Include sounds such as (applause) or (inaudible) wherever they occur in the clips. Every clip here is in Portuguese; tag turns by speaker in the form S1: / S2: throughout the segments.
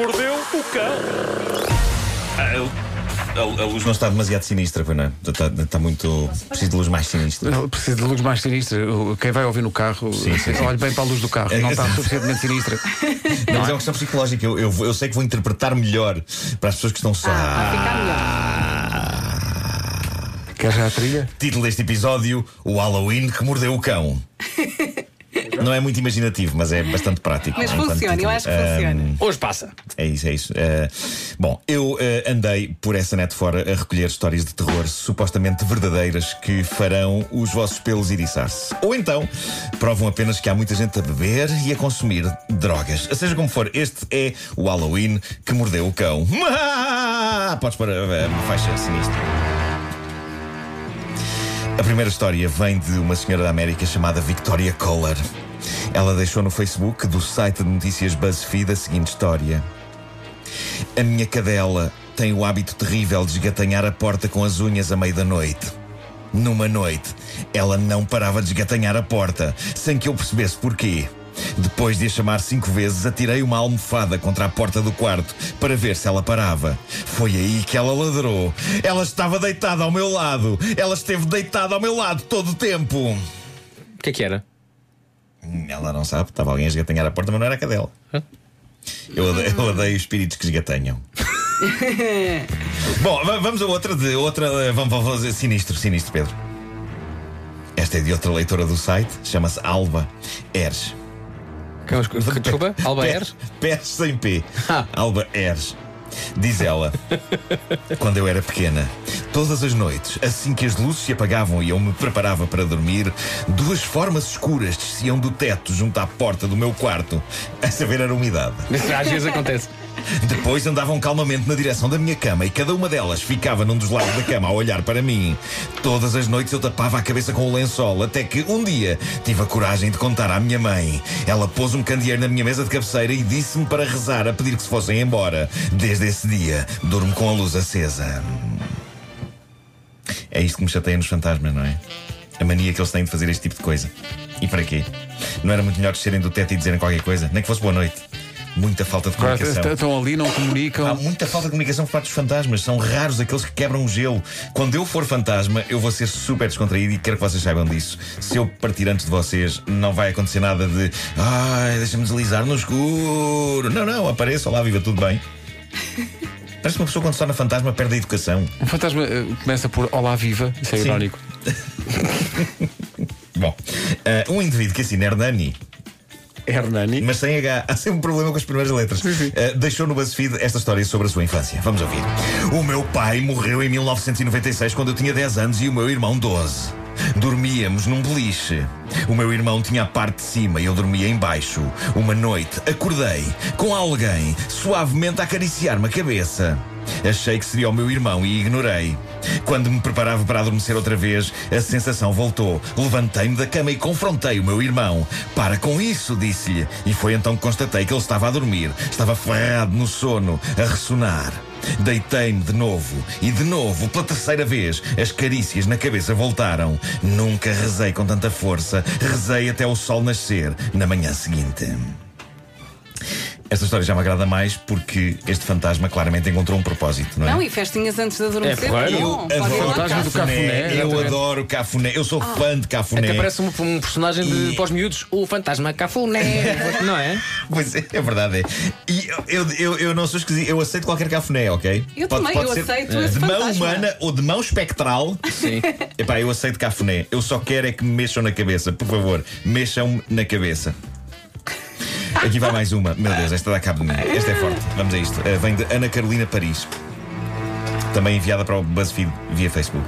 S1: mordeu o cão.
S2: A, a- a luz não está demasiado sinistra, pois não? Está, está muito. Preciso de luz mais sinistra.
S3: Não, Precisa de luz mais sinistra. Quem vai ouvir no carro,
S2: sim, sim.
S3: olhe bem para a luz do carro. Não está (laughs) suficientemente sinistra.
S2: Não, mas é uma questão psicológica. Eu, eu, eu sei que vou interpretar melhor para as pessoas que estão só.
S4: Vai ficar melhor.
S3: Quer já a trilha?
S2: Título deste episódio: O Halloween que mordeu o cão. (laughs) Não é muito imaginativo, mas é bastante prático.
S4: Mas
S2: enquanto
S4: funciona, eu acho que funciona.
S2: Ahm,
S1: Hoje passa.
S2: É isso, é isso. Uh, bom, eu uh, andei por essa net fora a recolher histórias de terror supostamente verdadeiras que farão os vossos pelos eriçar-se. Ou então provam apenas que há muita gente a beber e a consumir drogas. Seja como for, este é o Halloween que mordeu o cão. (laughs) Podes pôr a, a faixa sinistra. A primeira história vem de uma senhora da América chamada Victoria Kohler. Ela deixou no Facebook do site de notícias BuzzFeed a seguinte história. A minha cadela tem o hábito terrível de esgatanhar a porta com as unhas à meia da noite. Numa noite, ela não parava de esgatanhar a porta, sem que eu percebesse porquê. Depois de a chamar cinco vezes, atirei uma almofada contra a porta do quarto para ver se ela parava. Foi aí que ela ladrou. Ela estava deitada ao meu lado. Ela esteve deitada ao meu lado todo o tempo.
S1: O que é que era?
S2: Ela não sabe, estava alguém a esgatanhar a porta, mas não era a cadela. Eu odeio, eu odeio espíritos que esgatanham. (laughs) Bom, va- vamos a outra de outra. eh, Vamos, fazer sinistro, sinistro, Pedro. Esta é de outra leitora do site, chama-se Alba
S1: que- Desculpa, Alba Eres?
S2: Pés sem P.
S1: Ah.
S2: Alba Ers. Diz ela, (laughs) quando eu era pequena, todas as noites, assim que as luzes se apagavam e eu me preparava para dormir, duas formas escuras desciam do teto junto à porta do meu quarto. A saber, era umidade.
S1: Às vezes acontece.
S2: Depois andavam calmamente na direção da minha cama e cada uma delas ficava num dos lados da cama a olhar para mim. Todas as noites eu tapava a cabeça com o lençol, até que um dia tive a coragem de contar à minha mãe. Ela pôs um candeeiro na minha mesa de cabeceira e disse-me para rezar a pedir que se fossem embora. Desde esse dia, durmo com a luz acesa. É isto que me chateia nos fantasmas, não é? A mania que eles têm de fazer este tipo de coisa. E para quê? Não era muito melhor descerem do teto e dizerem qualquer coisa? Nem que fosse boa noite. Muita falta de comunicação.
S3: estão ali, não
S2: Há
S3: comunicam.
S2: muita falta de comunicação por parte dos fantasmas. São raros aqueles que quebram o gelo. Quando eu for fantasma, eu vou ser super descontraído e quero que vocês saibam disso. Se eu partir antes de vocês, não vai acontecer nada de ai, deixa-me deslizar no escuro. Não, não, apareça lá, viva tudo bem. (laughs) Parece que uma pessoa quando se torna fantasma perde a educação.
S3: Um fantasma eh, começa por Olá Viva, isso é
S2: Sim.
S3: irónico. (laughs)
S2: Bom, ah, um indivíduo que assina Hernani
S3: Hernani.
S2: mas sem H. Há sempre um problema com as primeiras letras. Uh, deixou no BuzzFeed esta história sobre a sua infância. Vamos ouvir. O meu pai morreu em 1996 quando eu tinha 10 anos e o meu irmão 12. Dormíamos num beliche. O meu irmão tinha a parte de cima e eu dormia em baixo. Uma noite acordei com alguém suavemente a acariciar-me a cabeça. Achei que seria o meu irmão e ignorei. Quando me preparava para adormecer outra vez, a sensação voltou. Levantei-me da cama e confrontei o meu irmão. Para com isso, disse-lhe. E foi então que constatei que ele estava a dormir. Estava ferrado no sono, a ressonar. Deitei-me de novo e de novo, pela terceira vez, as carícias na cabeça voltaram. Nunca rezei com tanta força. Rezei até o sol nascer na manhã seguinte. Esta história já me agrada mais porque este fantasma claramente encontrou um propósito, não é?
S4: Não, e festinhas antes de adormecer.
S1: É
S4: bom,
S2: Eu
S4: pode
S2: adoro
S3: Fantasma do Cafuné,
S2: Eu
S3: exatamente.
S2: adoro Cafuné. Eu sou fã de Cafuné.
S1: Até parece um, um personagem de
S2: E-
S1: pós-miúdos. O fantasma cafuné. (laughs) Não é?
S2: Pois é, é verdade. É. E eu, eu, eu, eu não sou esquisito, eu aceito qualquer cafuné, ok?
S4: Eu também, eu aceito esse
S2: de mão
S4: fantasma.
S2: humana ou de mão espectral.
S1: Sim.
S2: Epá, eu aceito cafuné. Eu só quero é que me mexam na cabeça, por favor. Mexam-me na cabeça. Aqui vai mais uma. Meu Deus, esta dá cabo de mim. Esta é forte. Vamos a isto. Uh, vem de Ana Carolina Paris. Também enviada para o BuzzFeed via Facebook.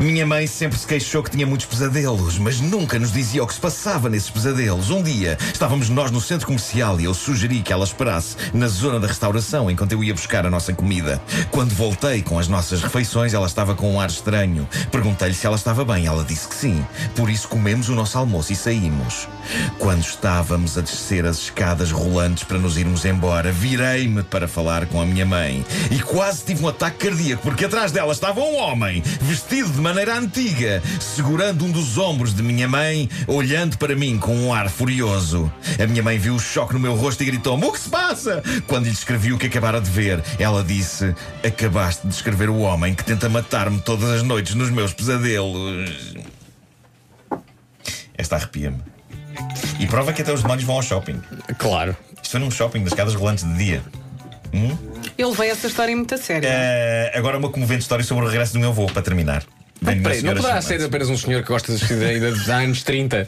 S2: Minha mãe sempre se queixou que tinha muitos pesadelos, mas nunca nos dizia o que se passava nesses pesadelos. Um dia estávamos nós no centro comercial e eu sugeri que ela esperasse na zona da restauração enquanto eu ia buscar a nossa comida. Quando voltei com as nossas refeições, ela estava com um ar estranho. Perguntei-lhe se ela estava bem. Ela disse que sim. Por isso comemos o nosso almoço e saímos. Quando estávamos a descer as escadas rolantes para nos irmos embora, virei-me para falar com a minha mãe e quase tive um ataque cardíaco porque atrás dela estava um homem vestido de maneira antiga, segurando um dos ombros de minha mãe, olhando para mim com um ar furioso. A minha mãe viu o choque no meu rosto e gritou-me: O que se passa? Quando lhe descrevi o que acabara de ver, ela disse: Acabaste de descrever o homem que tenta matar-me todas as noites nos meus pesadelos. Esta arrepia-me. E prova que até os demónios vão ao shopping.
S1: Claro.
S2: Isto foi num shopping das escadas rolantes de dia.
S4: Ele veio essa história muito a sério.
S2: Eh, agora uma comovente história sobre o regresso do meu avô, para terminar.
S1: Peraí, não poderá ser apenas um senhor que gosta de vestir ainda dos anos 30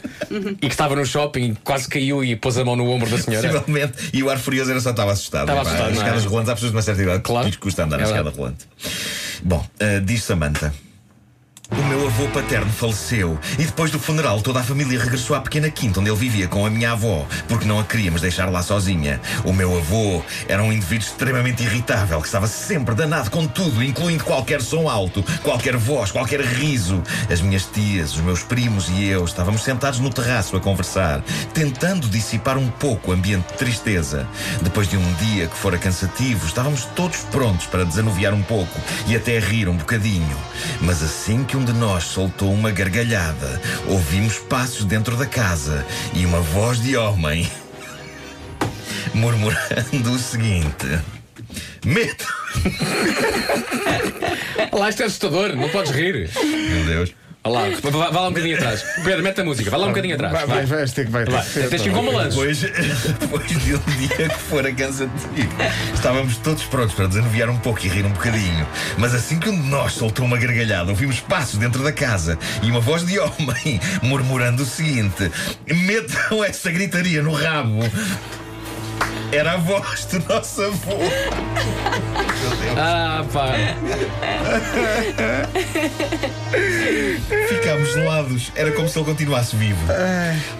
S1: e que estava no shopping, quase caiu e pôs a mão no ombro da senhora.
S2: Possivelmente. E o ar furioso era só estava assustado.
S1: Estava
S2: Epá,
S1: assustado,
S2: As
S1: é?
S2: escadas rolantes, há pessoas de uma certa idade
S1: Claro.
S2: que custa andar
S1: É
S2: na escada rolante. Bom, eh, diz Samantha. O meu avô paterno faleceu e depois do funeral toda a família regressou à pequena quinta onde ele vivia com a minha avó, porque não a queríamos deixar lá sozinha. O meu avô era um indivíduo extremamente irritável que estava sempre danado com tudo, incluindo qualquer som alto, qualquer voz, qualquer riso. As minhas tias, os meus primos e eu estávamos sentados no terraço a conversar, tentando dissipar um pouco o ambiente de tristeza. Depois de um dia que fora cansativo, estávamos todos prontos para desanuviar um pouco e até rir um bocadinho. Mas assim que um de nós soltou uma gargalhada, ouvimos passos dentro da casa e uma voz de homem (laughs) murmurando o seguinte: Medo!
S1: Lá, isto é assustador, não podes rir.
S2: Meu Deus.
S1: Olha lá, vá, vá lá um bocadinho atrás. Pedro, mete a música, vá lá um bocadinho atrás.
S3: Vai, vai, vais ter que vai. ter
S1: Vai,
S3: que ser,
S1: tens que ir com balanços.
S2: Depois, (laughs) depois de um dia que fora cansativo, estávamos todos prontos para desanuviar um pouco e rir um bocadinho. Mas assim que um de nós soltou uma gargalhada, ouvimos passos dentro da casa e uma voz de homem (laughs) murmurando o seguinte: Metam essa gritaria no rabo. Era a voz do nosso avô. Meu Deus.
S1: Ah, pá.
S2: Ficámos gelados. Era como se ele continuasse vivo.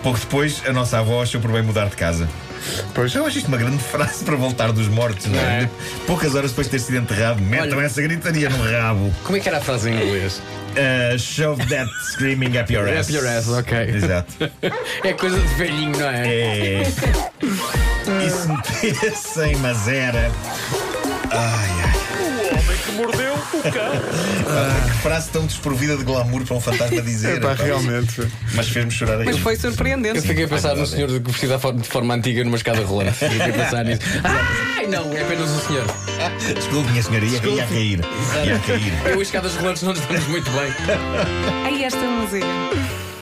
S2: Pouco depois, a nossa avó achou por bem mudar de casa.
S3: Pois.
S2: Eu acho isto uma grande (laughs) frase para voltar dos mortos, não é?
S1: É.
S2: Poucas horas depois de ter sido enterrado, metam
S1: Olha.
S2: essa gritaria no rabo.
S1: Como é que era a frase em inglês?
S2: Uh, shove that screaming up your ass.
S1: Up your ass, ok.
S2: Exato. (laughs)
S1: É coisa de velhinho, não é?
S2: É. E se metesse em mazera. Ai, ai.
S5: O homem que mordeu o cão.
S2: Ah, que frase tão desprovida de glamour para um fantasma dizer.
S3: Epá,
S2: pá.
S3: realmente.
S2: Mas fez-me chorar aí.
S4: Mas foi
S1: Eu
S4: surpreendente.
S1: fiquei a pensar no senhor vestido de forma- de forma antiga numa escada rolante. Fiquei a pensar nisso. (laughs) Ai, não, é apenas o senhor.
S2: Desculpe, minha senhoria, ia a cair. Ia a cair.
S1: Eu e escadas rolantes não nos damos muito bem.
S4: Aí esta música.